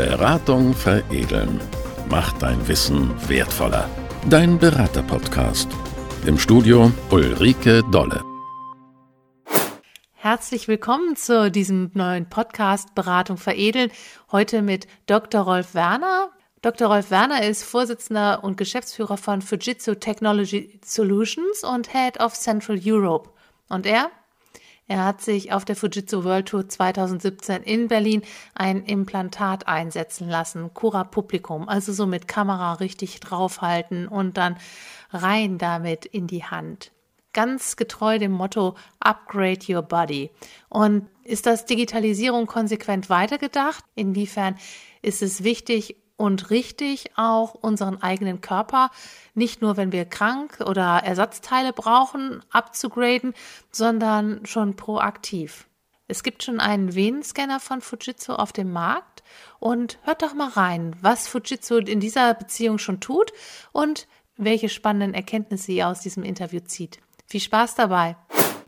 Beratung veredeln. Macht dein Wissen wertvoller. Dein Berater-Podcast. Im Studio Ulrike Dolle. Herzlich willkommen zu diesem neuen Podcast Beratung veredeln. Heute mit Dr. Rolf Werner. Dr. Rolf Werner ist Vorsitzender und Geschäftsführer von Fujitsu Technology Solutions und Head of Central Europe. Und er er hat sich auf der Fujitsu World Tour 2017 in Berlin ein Implantat einsetzen lassen, Cura Publikum, also so mit Kamera richtig draufhalten und dann rein damit in die Hand. Ganz getreu dem Motto Upgrade Your Body. Und ist das Digitalisierung konsequent weitergedacht? Inwiefern ist es wichtig, und richtig auch unseren eigenen Körper, nicht nur wenn wir krank oder Ersatzteile brauchen, abzugraden, sondern schon proaktiv. Es gibt schon einen Venenscanner von Fujitsu auf dem Markt und hört doch mal rein, was Fujitsu in dieser Beziehung schon tut und welche spannenden Erkenntnisse ihr aus diesem Interview zieht. Viel Spaß dabei!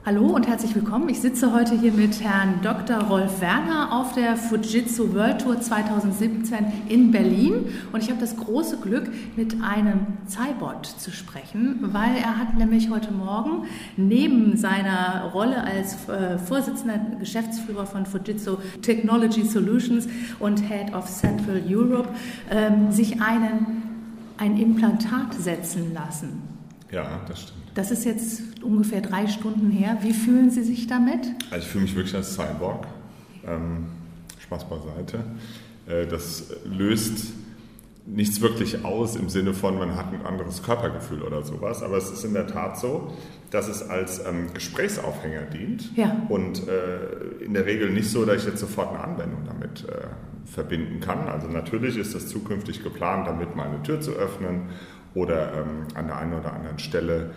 Hallo und herzlich willkommen. Ich sitze heute hier mit Herrn Dr. Rolf Werner auf der Fujitsu World Tour 2017 in Berlin. Und ich habe das große Glück, mit einem Cybot zu sprechen, weil er hat nämlich heute Morgen neben seiner Rolle als äh, Vorsitzender Geschäftsführer von Fujitsu Technology Solutions und Head of Central Europe ähm, sich einen, ein Implantat setzen lassen. Ja, das stimmt. Das ist jetzt ungefähr drei Stunden her. Wie fühlen Sie sich damit? Also ich fühle mich wirklich als Cyborg. Ähm, Spaß beiseite. Äh, das löst nichts wirklich aus im Sinne von, man hat ein anderes Körpergefühl oder sowas. Aber es ist in der Tat so, dass es als ähm, Gesprächsaufhänger dient. Ja. Und äh, in der Regel nicht so, dass ich jetzt sofort eine Anwendung damit äh, verbinden kann. Also natürlich ist das zukünftig geplant, damit mal eine Tür zu öffnen oder ähm, an der einen oder anderen Stelle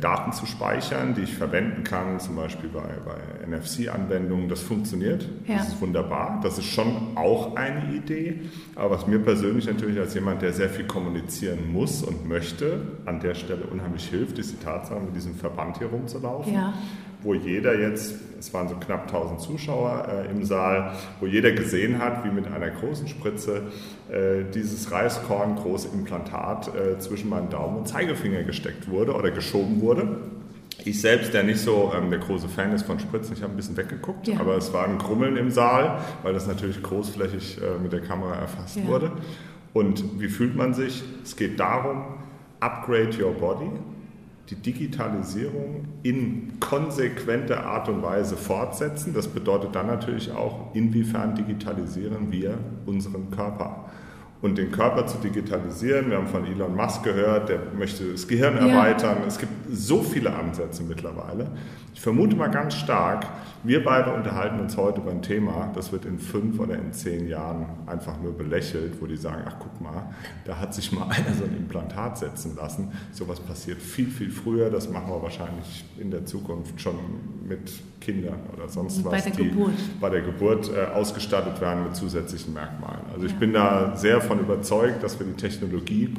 Daten zu speichern, die ich verwenden kann, zum Beispiel bei, bei NFC-Anwendungen. Das funktioniert, ja. das ist wunderbar. Das ist schon auch eine Idee. Aber was mir persönlich natürlich als jemand, der sehr viel kommunizieren muss und möchte, an der Stelle unheimlich hilft, ist die Tatsache, mit diesem Verband hier rumzulaufen. Ja wo jeder jetzt, es waren so knapp 1000 Zuschauer äh, im Saal, wo jeder gesehen hat, wie mit einer großen Spritze äh, dieses Reiskorn große Implantat äh, zwischen meinem Daumen und Zeigefinger gesteckt wurde oder geschoben wurde. Ich selbst, der nicht so ähm, der große Fan ist von Spritzen, ich habe ein bisschen weggeguckt, ja. aber es war ein Grummeln im Saal, weil das natürlich großflächig äh, mit der Kamera erfasst ja. wurde. Und wie fühlt man sich? Es geht darum, upgrade your body die Digitalisierung in konsequenter Art und Weise fortsetzen. Das bedeutet dann natürlich auch, inwiefern digitalisieren wir unseren Körper. Und den Körper zu digitalisieren, wir haben von Elon Musk gehört, der möchte das Gehirn ja. erweitern. Es gibt so viele Ansätze mittlerweile. Ich vermute mal ganz stark, wir beide unterhalten uns heute über ein Thema, das wird in fünf oder in zehn Jahren einfach nur belächelt, wo die sagen, ach guck mal, da hat sich mal einer so ein Implantat setzen lassen. Sowas passiert viel, viel früher. Das machen wir wahrscheinlich in der Zukunft schon mit Kindern oder sonst was, bei der die Geburt. bei der Geburt äh, ausgestattet werden mit zusätzlichen Merkmalen. Also ich bin da sehr davon überzeugt, dass wir die Technologie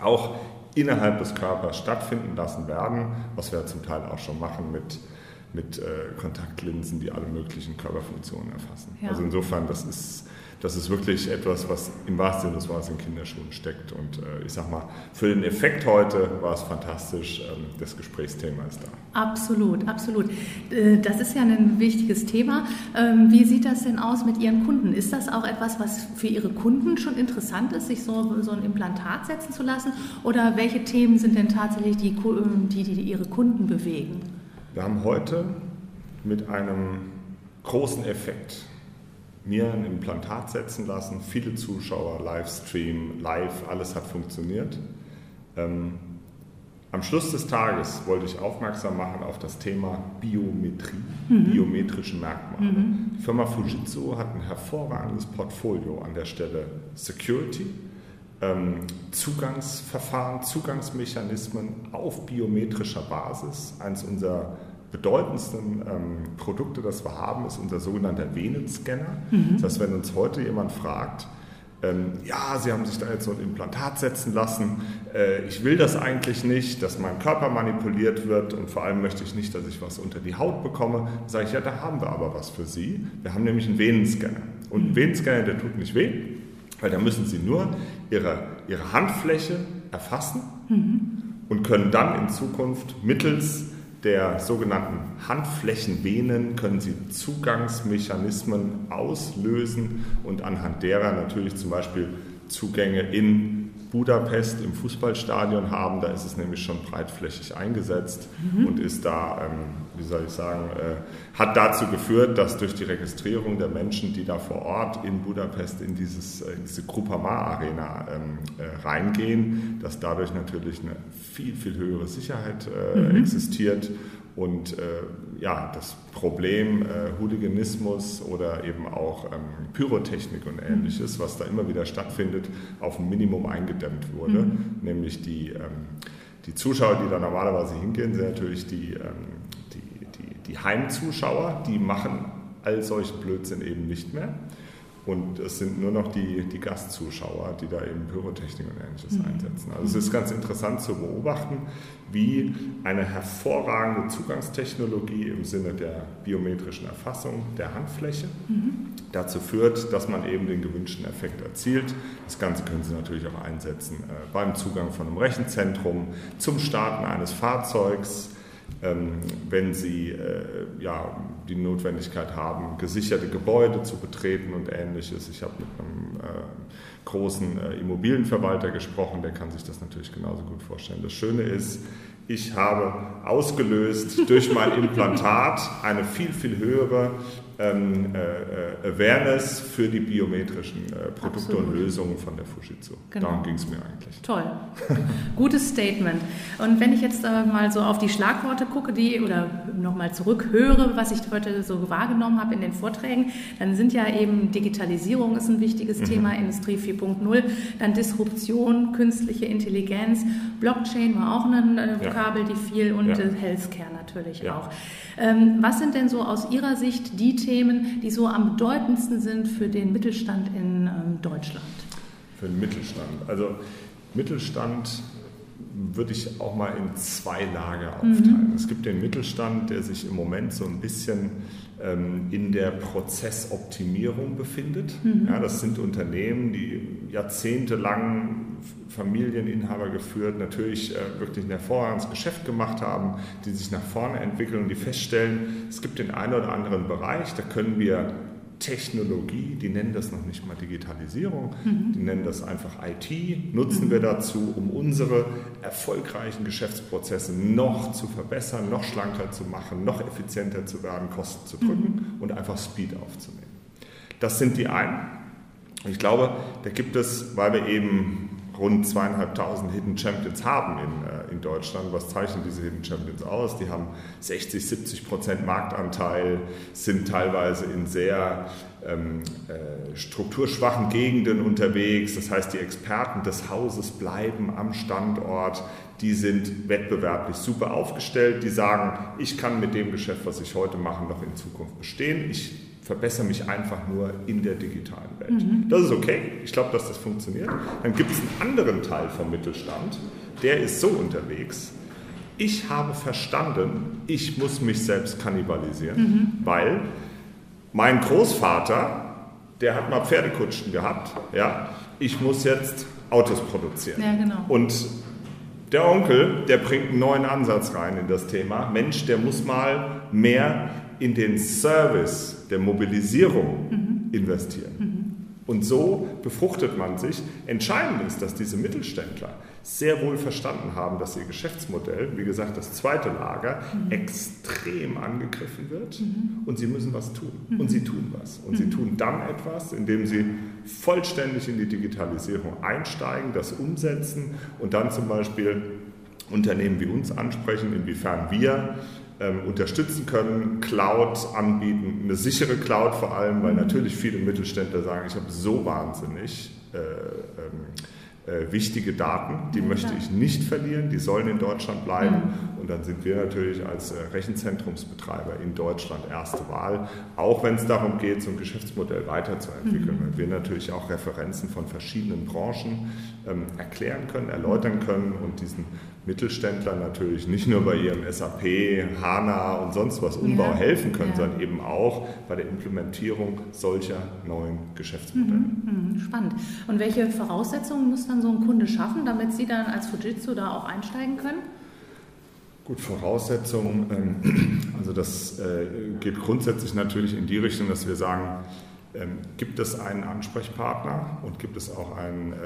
auch innerhalb des Körpers stattfinden lassen werden, was wir zum Teil auch schon machen mit, mit äh, Kontaktlinsen, die alle möglichen Körperfunktionen erfassen. Ja. Also insofern, das ist das ist wirklich etwas, was im wahrsten Sinne des Wortes in Kinderschuhen steckt. Und äh, ich sag mal, für den Effekt heute war es fantastisch. Ähm, das Gesprächsthema ist da. Absolut, absolut. Äh, das ist ja ein wichtiges Thema. Ähm, wie sieht das denn aus mit Ihren Kunden? Ist das auch etwas, was für Ihre Kunden schon interessant ist, sich so, so ein Implantat setzen zu lassen? Oder welche Themen sind denn tatsächlich die, die, die Ihre Kunden bewegen? Wir haben heute mit einem großen Effekt mir ein Implantat setzen lassen, viele Zuschauer, Livestream, live, alles hat funktioniert. Ähm, am Schluss des Tages wollte ich aufmerksam machen auf das Thema Biometrie, mhm. biometrische Merkmale. Mhm. Die Firma Fujitsu hat ein hervorragendes Portfolio an der Stelle Security, ähm, Zugangsverfahren, Zugangsmechanismen auf biometrischer Basis. Eins unserer bedeutendsten ähm, Produkte, das wir haben, ist unser sogenannter Venenscanner. Mhm. Das heißt, wenn uns heute jemand fragt, ähm, ja, Sie haben sich da jetzt so ein Implantat setzen lassen, äh, ich will das eigentlich nicht, dass mein Körper manipuliert wird und vor allem möchte ich nicht, dass ich was unter die Haut bekomme. Dann sage ich, ja, da haben wir aber was für Sie. Wir haben nämlich einen Venenscanner. Und ein Venenscanner, der tut nicht weh, weil da müssen Sie nur Ihre, Ihre Handfläche erfassen mhm. und können dann in Zukunft mittels der sogenannten Handflächenvenen können Sie Zugangsmechanismen auslösen und anhand derer natürlich zum Beispiel Zugänge in Budapest im Fußballstadion haben. Da ist es nämlich schon breitflächig eingesetzt mhm. und ist da, ähm, wie soll ich sagen, äh, hat dazu geführt, dass durch die Registrierung der Menschen, die da vor Ort in Budapest in, dieses, äh, in diese Grupama-Arena ähm, äh, reingehen, dass dadurch natürlich eine viel, viel höhere Sicherheit äh, mhm. existiert und äh, ja, das Problem äh, Hooliganismus oder eben auch ähm, Pyrotechnik und ähnliches, was da immer wieder stattfindet, auf ein Minimum eingedämmt wurde. Mhm. Nämlich die, ähm, die Zuschauer, die da normalerweise hingehen, sind natürlich die, ähm, die, die, die Heimzuschauer, die machen all solchen Blödsinn eben nicht mehr. Und es sind nur noch die, die Gastzuschauer, die da eben Pyrotechnik und ähnliches mhm. einsetzen. Also es ist ganz interessant zu beobachten, wie eine hervorragende Zugangstechnologie im Sinne der biometrischen Erfassung der Handfläche mhm. dazu führt, dass man eben den gewünschten Effekt erzielt. Das Ganze können Sie natürlich auch einsetzen äh, beim Zugang von einem Rechenzentrum, zum Starten eines Fahrzeugs, wenn sie äh, ja, die Notwendigkeit haben, gesicherte Gebäude zu betreten und ähnliches. Ich habe mit einem äh, großen äh, Immobilienverwalter gesprochen, der kann sich das natürlich genauso gut vorstellen. Das Schöne ist, ich habe ausgelöst durch mein Implantat eine viel, viel höhere ähm, äh, äh, Awareness für die biometrischen äh, Produkte Absolut. und Lösungen von der Fujitsu. Genau. Darum ging es mir eigentlich. Toll. Gutes Statement. Und wenn ich jetzt äh, mal so auf die Schlagworte gucke, die oder nochmal zurückhöre, was ich heute so wahrgenommen habe in den Vorträgen, dann sind ja eben Digitalisierung ist ein wichtiges mhm. Thema, Industrie 4.0, dann Disruption, künstliche Intelligenz, Blockchain war auch ein äh, Vokabel, ja. die viel und ja. Äh, Healthcare natürlich ja. auch. Ähm, was sind denn so aus Ihrer Sicht die Themen, die so am bedeutendsten sind für den Mittelstand in ähm, Deutschland? Für den Mittelstand. Also Mittelstand würde ich auch mal in zwei Lager aufteilen. Mhm. Es gibt den Mittelstand, der sich im Moment so ein bisschen in der Prozessoptimierung befindet. Mhm. Ja, das sind Unternehmen, die jahrzehntelang Familieninhaber geführt, natürlich äh, wirklich ein hervorragendes Geschäft gemacht haben, die sich nach vorne entwickeln und die feststellen, es gibt den einen oder anderen Bereich, da können wir Technologie, die nennen das noch nicht mal Digitalisierung, mhm. die nennen das einfach IT, nutzen mhm. wir dazu, um unsere erfolgreichen Geschäftsprozesse noch zu verbessern, noch schlanker zu machen, noch effizienter zu werden, Kosten zu drücken mhm. und einfach Speed aufzunehmen. Das sind die einen. Ich glaube, da gibt es, weil wir eben rund zweieinhalbtausend Hidden Champions haben in, äh, in Deutschland. Was zeichnen diese Hidden Champions aus? Die haben 60, 70 Prozent Marktanteil, sind teilweise in sehr ähm, äh, strukturschwachen Gegenden unterwegs. Das heißt, die Experten des Hauses bleiben am Standort. Die sind wettbewerblich super aufgestellt. Die sagen, ich kann mit dem Geschäft, was ich heute mache, noch in Zukunft bestehen. Ich verbessere mich einfach nur in der digitalen Welt. Mhm. Das ist okay. Ich glaube, dass das funktioniert. Dann gibt es einen anderen Teil vom Mittelstand, der ist so unterwegs. Ich habe verstanden, ich muss mich selbst kannibalisieren, mhm. weil mein Großvater, der hat mal Pferdekutschen gehabt. Ja, ich muss jetzt Autos produzieren. Ja, genau. Und der Onkel, der bringt einen neuen Ansatz rein in das Thema. Mensch, der muss mal mehr in den Service der Mobilisierung mhm. investieren. Mhm. Und so befruchtet man sich. Entscheidend ist, dass diese Mittelständler sehr wohl verstanden haben, dass ihr Geschäftsmodell, wie gesagt, das zweite Lager, mhm. extrem angegriffen wird mhm. und sie müssen was tun. Mhm. Und sie tun was. Und sie mhm. tun dann etwas, indem sie vollständig in die Digitalisierung einsteigen, das umsetzen und dann zum Beispiel Unternehmen wie uns ansprechen, inwiefern wir ähm, unterstützen können, Cloud anbieten, eine sichere Cloud vor allem, weil natürlich viele Mittelständler sagen, ich habe so wahnsinnig äh, ähm, äh, wichtige Daten, die ja, möchte ich nicht verlieren, die sollen in Deutschland bleiben. Mhm. Und dann sind wir natürlich als äh, Rechenzentrumsbetreiber in Deutschland erste Wahl, auch wenn es darum geht, so ein Geschäftsmodell weiterzuentwickeln. Mhm. Weil wir natürlich auch Referenzen von verschiedenen Branchen ähm, erklären können, erläutern können und diesen Mittelständlern natürlich nicht nur bei ihrem SAP, HANA und sonst was Umbau ja. helfen können, ja. sondern eben auch bei der Implementierung solcher neuen Geschäftsmodelle. Mhm, mhm, spannend. Und welche Voraussetzungen muss dann so ein Kunde schaffen, damit Sie dann als Fujitsu da auch einsteigen können? Gut, Voraussetzungen, ähm, also das äh, geht grundsätzlich natürlich in die Richtung, dass wir sagen, ähm, gibt es einen Ansprechpartner und gibt es auch einen, äh,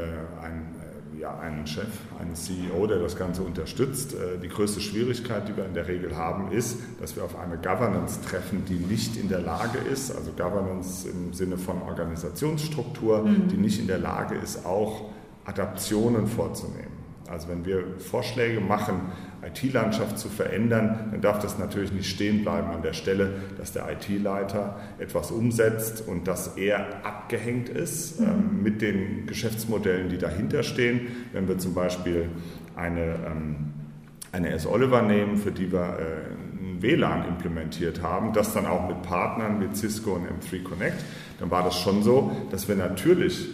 einen, ja, einen Chef, einen CEO, der das Ganze unterstützt. Die größte Schwierigkeit, die wir in der Regel haben, ist, dass wir auf eine Governance treffen, die nicht in der Lage ist, also Governance im Sinne von Organisationsstruktur, mhm. die nicht in der Lage ist, auch Adaptionen vorzunehmen. Also wenn wir Vorschläge machen, IT-Landschaft zu verändern, dann darf das natürlich nicht stehen bleiben an der Stelle, dass der IT-Leiter etwas umsetzt und dass er abgehängt ist mhm. ähm, mit den Geschäftsmodellen, die dahinter stehen. Wenn wir zum Beispiel eine, ähm, eine S. Oliver nehmen, für die wir äh, ein WLAN implementiert haben, das dann auch mit Partnern wie Cisco und M3 Connect, dann war das schon so, dass wir natürlich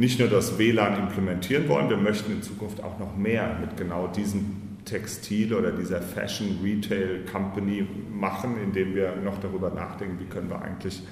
nicht nur das WLAN implementieren wollen, wir möchten in Zukunft auch noch mehr mit genau diesem Textil oder dieser Fashion Retail Company machen, indem wir noch darüber nachdenken, wie können wir eigentlich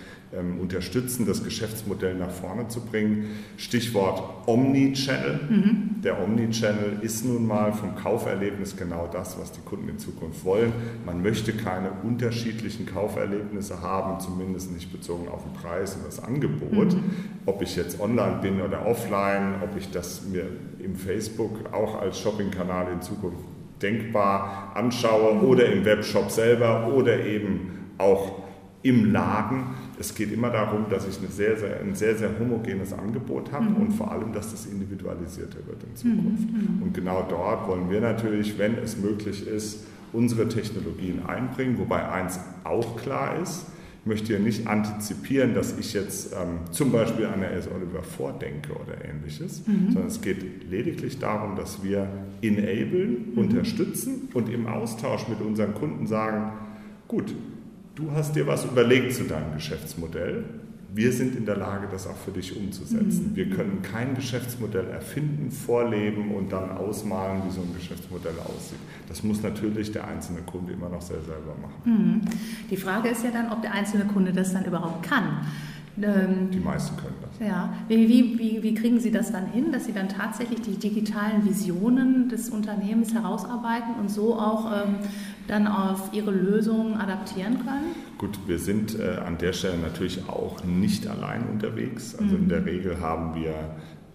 unterstützen, das Geschäftsmodell nach vorne zu bringen. Stichwort Omnichannel. Mhm. Der Omnichannel ist nun mal vom Kauferlebnis genau das, was die Kunden in Zukunft wollen. Man möchte keine unterschiedlichen Kauferlebnisse haben, zumindest nicht bezogen auf den Preis und das Angebot. Mhm. Ob ich jetzt online bin oder offline, ob ich das mir im Facebook auch als Shoppingkanal in Zukunft denkbar anschaue oder im Webshop selber oder eben auch im Laden. Es geht immer darum, dass ich eine sehr, sehr, ein sehr, sehr homogenes Angebot habe mhm. und vor allem, dass das individualisierter wird in Zukunft. Mhm. mhm. Und genau dort wollen wir natürlich, wenn es möglich ist, unsere Technologien einbringen, wobei eins auch klar ist, möchte ja nicht antizipieren, dass ich jetzt ähm, zum Beispiel an der S. Oliver vordenke oder ähnliches, mhm. sondern es geht lediglich darum, dass wir enablen, mhm. unterstützen und im Austausch mit unseren Kunden sagen, gut, du hast dir was überlegt zu deinem Geschäftsmodell, wir sind in der Lage, das auch für dich umzusetzen. Mhm. Wir können kein Geschäftsmodell erfinden, vorleben und dann ausmalen, wie so ein Geschäftsmodell aussieht. Das muss natürlich der einzelne Kunde immer noch sehr selber machen. Mhm. Die Frage ist ja dann, ob der einzelne Kunde das dann überhaupt kann. Ähm, die meisten können das. Ja. Wie, wie, wie, kriegen Sie das dann hin, dass Sie dann tatsächlich die digitalen Visionen des Unternehmens herausarbeiten und so auch ähm, dann auf Ihre Lösungen adaptieren können? Gut, wir sind äh, an der Stelle natürlich auch nicht allein unterwegs. Also mhm. in der Regel haben wir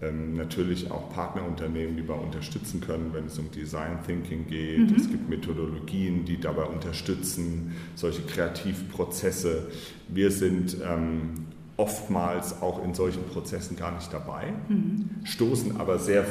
ähm, natürlich auch Partnerunternehmen, die wir unterstützen können, wenn es um Design Thinking geht. Mhm. Es gibt Methodologien, die dabei unterstützen, solche Kreativprozesse. Wir sind ähm, oftmals auch in solchen Prozessen gar nicht dabei, mhm. stoßen aber sehr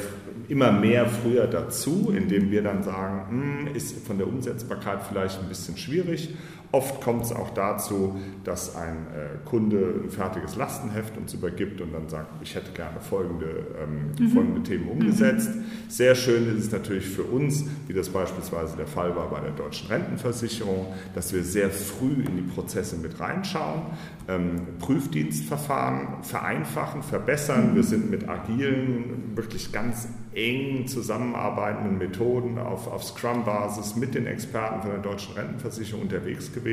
immer mehr früher dazu, indem wir dann sagen, hm, ist von der Umsetzbarkeit vielleicht ein bisschen schwierig Oft kommt es auch dazu, dass ein äh, Kunde ein fertiges Lastenheft uns übergibt und dann sagt, ich hätte gerne folgende, ähm, mhm. folgende Themen umgesetzt. Mhm. Sehr schön ist es natürlich für uns, wie das beispielsweise der Fall war bei der deutschen Rentenversicherung, dass wir sehr früh in die Prozesse mit reinschauen, ähm, Prüfdienstverfahren vereinfachen, verbessern. Mhm. Wir sind mit agilen, wirklich ganz eng zusammenarbeitenden Methoden auf, auf Scrum-Basis mit den Experten von der deutschen Rentenversicherung unterwegs gewesen,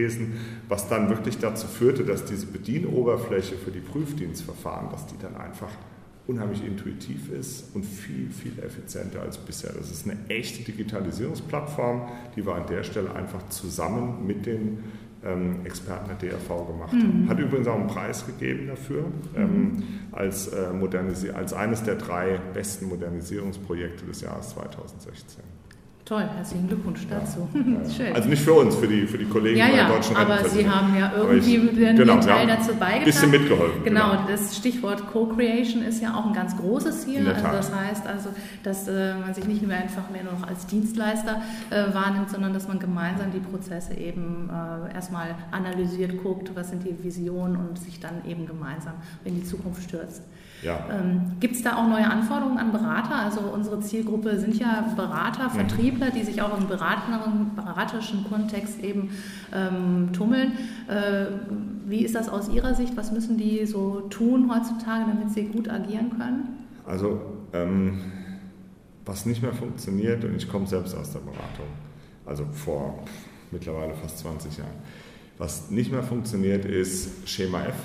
was dann wirklich dazu führte, dass diese Bedienoberfläche für die Prüfdienstverfahren, dass die dann einfach unheimlich intuitiv ist und viel, viel effizienter als bisher. Das ist eine echte Digitalisierungsplattform, die wir an der Stelle einfach zusammen mit den ähm, Experten der DRV gemacht haben. Mhm. Hat übrigens auch einen Preis gegeben dafür, ähm, mhm. als, äh, als eines der drei besten Modernisierungsprojekte des Jahres 2016. Toll, herzlichen Glückwunsch dazu. Schön. Also nicht für uns, für die, für die Kollegen ja, ja, der deutschen Aber Sie haben ja irgendwie ich, genau, Teil dazu beigetragen. Ein bisschen mitgeholfen. Genau, genau. Das Stichwort Co-Creation ist ja auch ein ganz großes Ziel. Also das heißt also, dass äh, man sich nicht mehr einfach mehr nur noch als Dienstleister äh, wahrnimmt, sondern dass man gemeinsam die Prozesse eben äh, erstmal analysiert, guckt, was sind die Visionen und sich dann eben gemeinsam in die Zukunft stürzt. Ja. Ähm, Gibt es da auch neue Anforderungen an Berater? Also unsere Zielgruppe sind ja Berater, mhm. Vertriebler, die sich auch im beraterischen Kontext eben ähm, tummeln. Äh, wie ist das aus Ihrer Sicht? Was müssen die so tun heutzutage, damit sie gut agieren können? Also ähm, was nicht mehr funktioniert, und ich komme selbst aus der Beratung, also vor mittlerweile fast 20 Jahren, was nicht mehr funktioniert, ist Schema F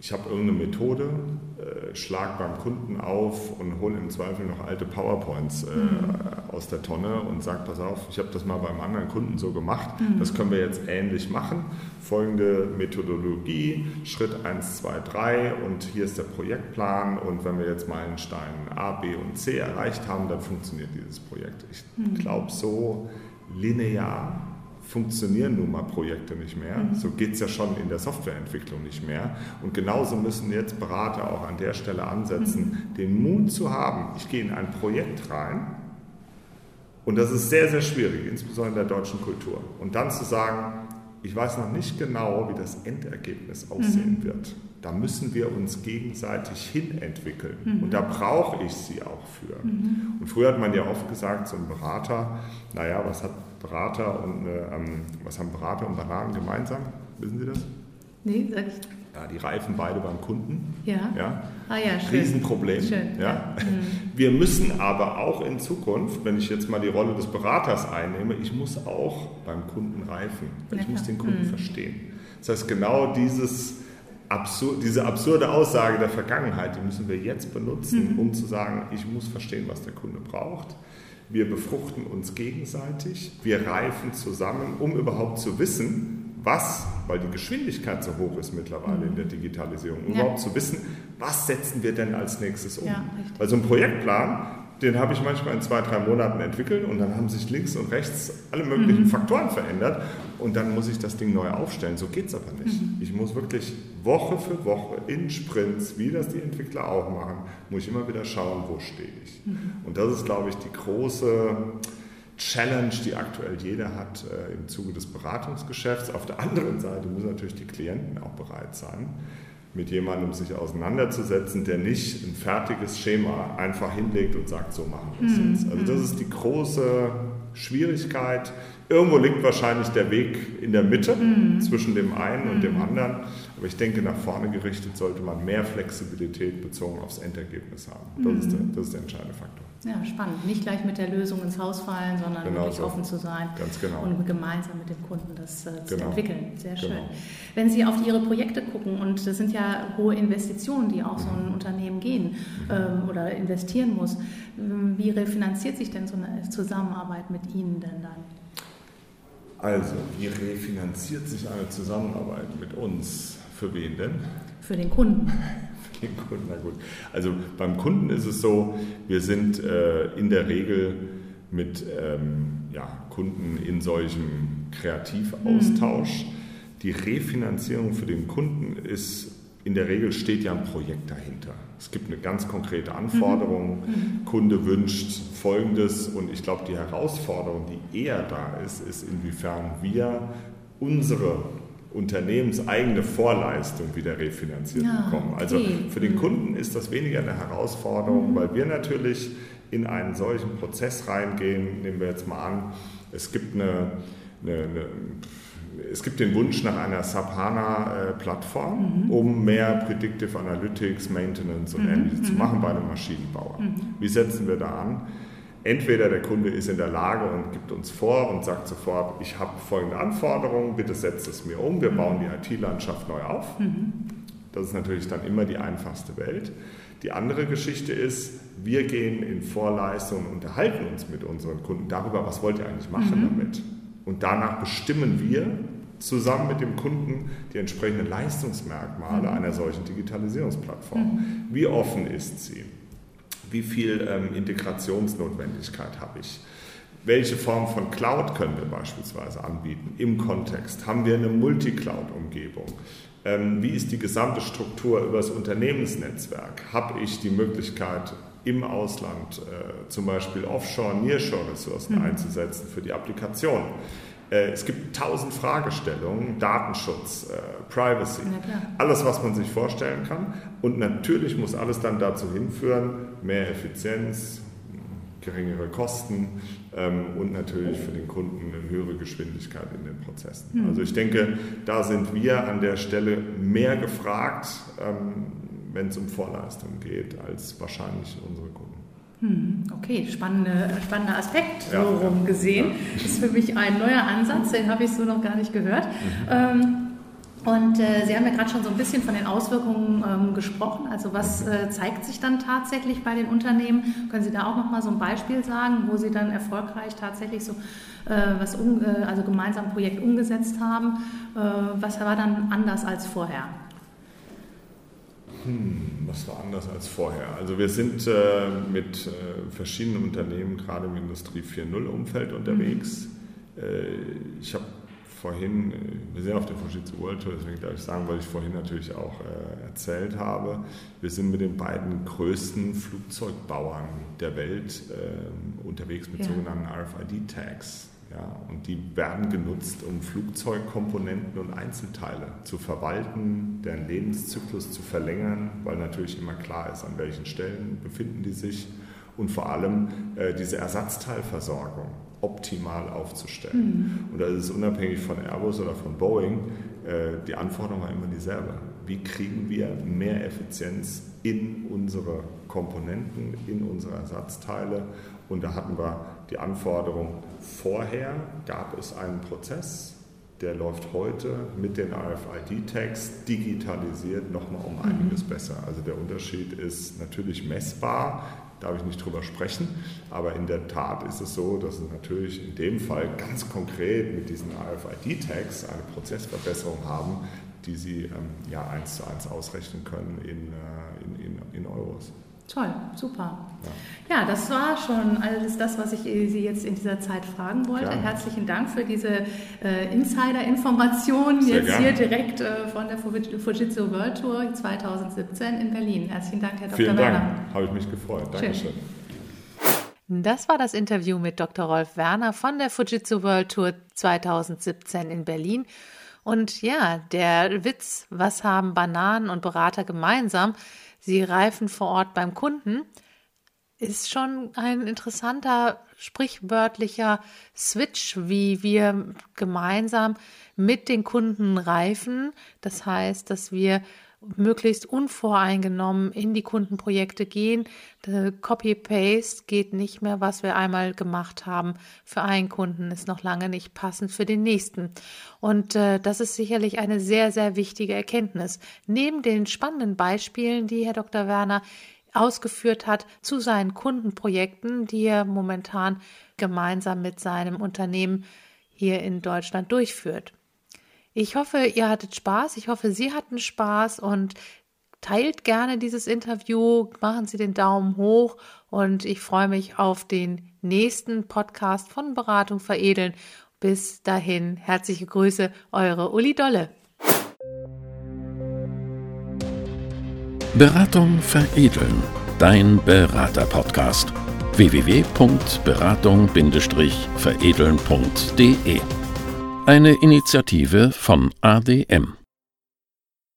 ich habe irgendeine Methode, schlag beim Kunden auf und hole im Zweifel noch alte PowerPoints äh, mhm. aus der Tonne und sage, pass auf, ich habe das mal beim anderen Kunden so gemacht, mhm. das können wir jetzt ähnlich machen. Folgende Methodologie, Schritt 1, 2, 3 und hier ist der Projektplan und wenn wir jetzt Meilenstein A, B und C erreicht haben, dann funktioniert dieses Projekt. Ich mhm. glaube, so linear funktionieren nun mal Projekte nicht mehr. Mhm. So geht es ja schon in der Softwareentwicklung nicht mehr. Und genauso müssen jetzt Berater auch an der Stelle ansetzen, mhm. den Mut zu haben, ich gehe in ein Projekt rein. Und das ist sehr, sehr schwierig, insbesondere in der deutschen Kultur. Und dann zu sagen, ich weiß noch nicht genau, wie das Endergebnis aussehen mhm. wird. Da müssen wir uns gegenseitig hinentwickeln. Mhm. Und da brauche ich sie auch für. Mhm. Und früher hat man ja oft gesagt, so ein Berater, naja, was hat Berater und ähm, was haben Berater und Berater gemeinsam? Wissen Sie das? Nee, sag ich. Ja, die reifen beide beim Kunden. Ja. ja. Ah ja, schön. Riesenproblem. Schön. Ja. Mhm. Wir müssen aber auch in Zukunft, wenn ich jetzt mal die Rolle des Beraters einnehme, ich muss auch beim Kunden reifen. Ich muss den Kunden mhm. verstehen. Das heißt, genau dieses absur diese absurde Aussage der Vergangenheit, die müssen wir jetzt benutzen, mhm. um zu sagen, ich muss verstehen, was der Kunde braucht wir befruchten uns gegenseitig, wir reifen zusammen, um überhaupt zu wissen, was, weil die Geschwindigkeit so hoch ist mittlerweile in der Digitalisierung, um ja. überhaupt zu wissen, was setzen wir denn als nächstes um. Ja, weil so ein Projektplan, den habe ich manchmal in zwei, drei Monaten entwickelt und dann haben sich links und rechts alle möglichen mhm. Faktoren verändert und dann muss ich das Ding neu aufstellen. So geht es aber nicht. Mhm. Ich muss wirklich Woche für Woche in Sprints, wie das die Entwickler auch machen, muss ich immer wieder schauen, wo stehe ich. Mhm. Und das ist, glaube ich, die große Challenge, die aktuell jeder hat äh, im Zuge des Beratungsgeschäfts. Auf der anderen Seite müssen natürlich die Klienten auch bereit sein, mit jemandem sich auseinanderzusetzen, der nicht ein fertiges Schema einfach hinlegt und sagt, so machen wir es mhm. jetzt. Also das mhm. ist die große Schwierigkeit. Irgendwo liegt wahrscheinlich der Weg in der Mitte mhm. zwischen dem einen und dem mhm. anderen. Aber ich denke, nach vorne gerichtet sollte man mehr Flexibilität bezogen aufs Endergebnis haben. Das, ist, der, das ist der entscheidende Faktor. Ja, spannend. Nicht gleich mit der Lösung ins Haus fallen, sondern genau wirklich so. offen zu sein genau. und gemeinsam mit dem Kunden das äh, zu genau. entwickeln. Sehr schön. Genau. Wenn Sie auf Ihre Projekte gucken, und das sind ja hohe Investitionen, die auch so ein mhm. Unternehmen gehen mhm. ähm, oder investieren muss, wie refinanziert sich denn so eine Zusammenarbeit mit Ihnen denn dann? Also, wie refinanziert sich eine Zusammenarbeit mit uns? Für wen denn? Für den Kunden den Kunden, na gut. Also beim Kunden ist es so, wir sind äh, in der Regel mit ähm, ja, Kunden in solchem Kreativaustausch. Mhm. Die Refinanzierung für den Kunden ist in der Regel steht ja ein Projekt dahinter. Es gibt eine ganz konkrete Anforderung. Mhm. mhm. Kunde wünscht Folgendes und ich glaube, die Herausforderung, die eher da ist, ist, inwiefern wir unsere unternehmenseigene Vorleistung wieder refinanziert ja, bekommen. Also für den mhm. Kunden ist das weniger eine Herausforderung, mhm. weil wir natürlich in einen solchen Prozess reingehen. Nehmen wir jetzt mal an, es gibt eine, eine, eine es gibt den Wunsch nach einer SAP HANA-Plattform, mhm. um mehr Predictive Analytics, Maintenance und mhm. ähnliches zu mhm. machen bei einem Maschinenbauer. Mhm. Wie setzen wir da an? Entweder der Kunde ist in der Lage und gibt uns vor und sagt sofort, ich habe folgende Anforderungen, bitte setzt es mir um, wir bauen die IT-Landschaft neu auf. Mhm. Das ist natürlich dann immer die einfachste Welt. Die andere Geschichte ist, wir gehen in Vorleistung und unterhalten uns mit unseren Kunden darüber, was wollt ihr eigentlich machen mhm. damit. Und danach bestimmen wir zusammen mit dem Kunden die entsprechenden Leistungsmerkmale mhm. einer solchen Digitalisierungsplattform. Mhm. Wie offen ist sie? Wie viel ähm, Integrationsnotwendigkeit habe ich, welche Form von Cloud können wir beispielsweise anbieten im Kontext? Haben wir eine Multi-Cloud-Umgebung? Ähm, wie ist die gesamte Struktur über das Unternehmensnetzwerk? Habe ich die Möglichkeit, im Ausland äh, zum Beispiel Offshore, Nearshore-Ressourcen mhm. einzusetzen für die Applikation? Äh, es gibt tausend Fragestellungen, Datenschutz, äh, Privacy, alles, was man sich vorstellen kann. Und natürlich muss alles dann dazu hinführen, mehr Effizienz, geringere Kosten ähm, und natürlich für den Kunden eine höhere Geschwindigkeit in den Prozessen. Mhm. Also ich denke, da sind wir an der Stelle mehr gefragt, ähm, wenn es um Vorleistungen geht, als wahrscheinlich unsere Kunden. Hm, okay, spannende, spannender Aspekt so rum gesehen. Ja. Das ist für mich ein neuer Ansatz, den habe ich so noch gar nicht gehört. Mhm. Ähm, und äh, Sie haben ja gerade schon so ein bisschen von den Auswirkungen ähm, gesprochen. Also was äh, zeigt sich dann tatsächlich bei den Unternehmen? Können Sie da auch noch mal so ein Beispiel sagen, wo Sie dann erfolgreich tatsächlich so äh, was um, also gemeinsam ein Projekt umgesetzt haben? Was war dann anders als vorher? Hm, was war anders als vorher? Also wir sind äh, mit äh, verschiedenen Unternehmen gerade im Industrie 4.0 Umfeld unterwegs. Mhm. Äh, ich habe vorhin, äh, wir sind auf der Fujitsu World Tour, deswegen darf ich sagen, weil ich vorhin natürlich auch äh, erzählt habe. Wir sind mit den beiden größten Flugzeugbauern der Welt äh, unterwegs mit ja. sogenannten RFID-Tags. Ja, und die werden genutzt, um Flugzeugkomponenten und Einzelteile zu verwalten, deren Lebenszyklus zu verlängern, weil natürlich immer klar ist, an welchen Stellen befinden die sich und vor allem äh, diese Ersatzteilversorgung optimal aufzustellen. Mhm. Und da ist es unabhängig von Airbus oder von Boeing, äh, die Anforderung war immer dieselbe. Wie kriegen wir mehr Effizienz in unsere Komponenten, in unsere Ersatzteile? Und da hatten wir die Anforderung, vorher gab es einen Prozess, der läuft heute mit den RFID-Tags digitalisiert nochmal um einiges mhm. besser. Also der Unterschied ist natürlich messbar, darf ich nicht drüber sprechen, aber in der Tat ist es so, dass es natürlich in dem Fall ganz konkret mit diesen RFID-Tags eine Prozessverbesserung haben, die Sie ähm, ja eins zu eins ausrechnen können in, äh, in, in, in Euros. Toll, super. Ja. ja. das war schon alles das, was ich Sie jetzt in dieser Zeit fragen wollte. Ja. Herzlichen Dank für diese äh, Insider-Informationen jetzt gerne. hier direkt äh, von der Fujitsu World Tour 2017 in Berlin. Herzlichen Dank, Herr Dr. Vielen Werner. Dank, habe ich mich gefreut. Dankeschön. Das war das Interview mit Dr. Rolf Werner von der Fujitsu World Tour 2017 in Berlin. Und ja, der Witz, was haben Bananen und Berater gemeinsam? sie reifen vor Ort beim Kunden, ist schon ein interessanter sprichwörtlicher Switch, wie wir gemeinsam mit den Kunden reifen. Das heißt, dass wir möglichst unvoreingenommen in die Kundenprojekte gehen. Copy-Paste geht nicht mehr, was wir einmal gemacht haben für einen Kunden, ist noch lange nicht passend für den nächsten. Und äh, das ist sicherlich eine sehr, sehr wichtige Erkenntnis. Neben den spannenden Beispielen, die Herr Dr. Werner ausgeführt hat zu seinen Kundenprojekten, die er momentan gemeinsam mit seinem Unternehmen hier in Deutschland durchführt. Ich hoffe, ihr hattet Spaß. Ich hoffe, Sie hatten Spaß und teilt gerne dieses Interview, machen Sie den Daumen hoch und ich freue mich auf den nächsten Podcast von Beratung veredeln. Bis dahin, herzliche Grüße, eure Uli Dolle. Beratung veredeln. Dein Berater-Podcast. www.beratung-veredeln.de eine Initiative von ADM.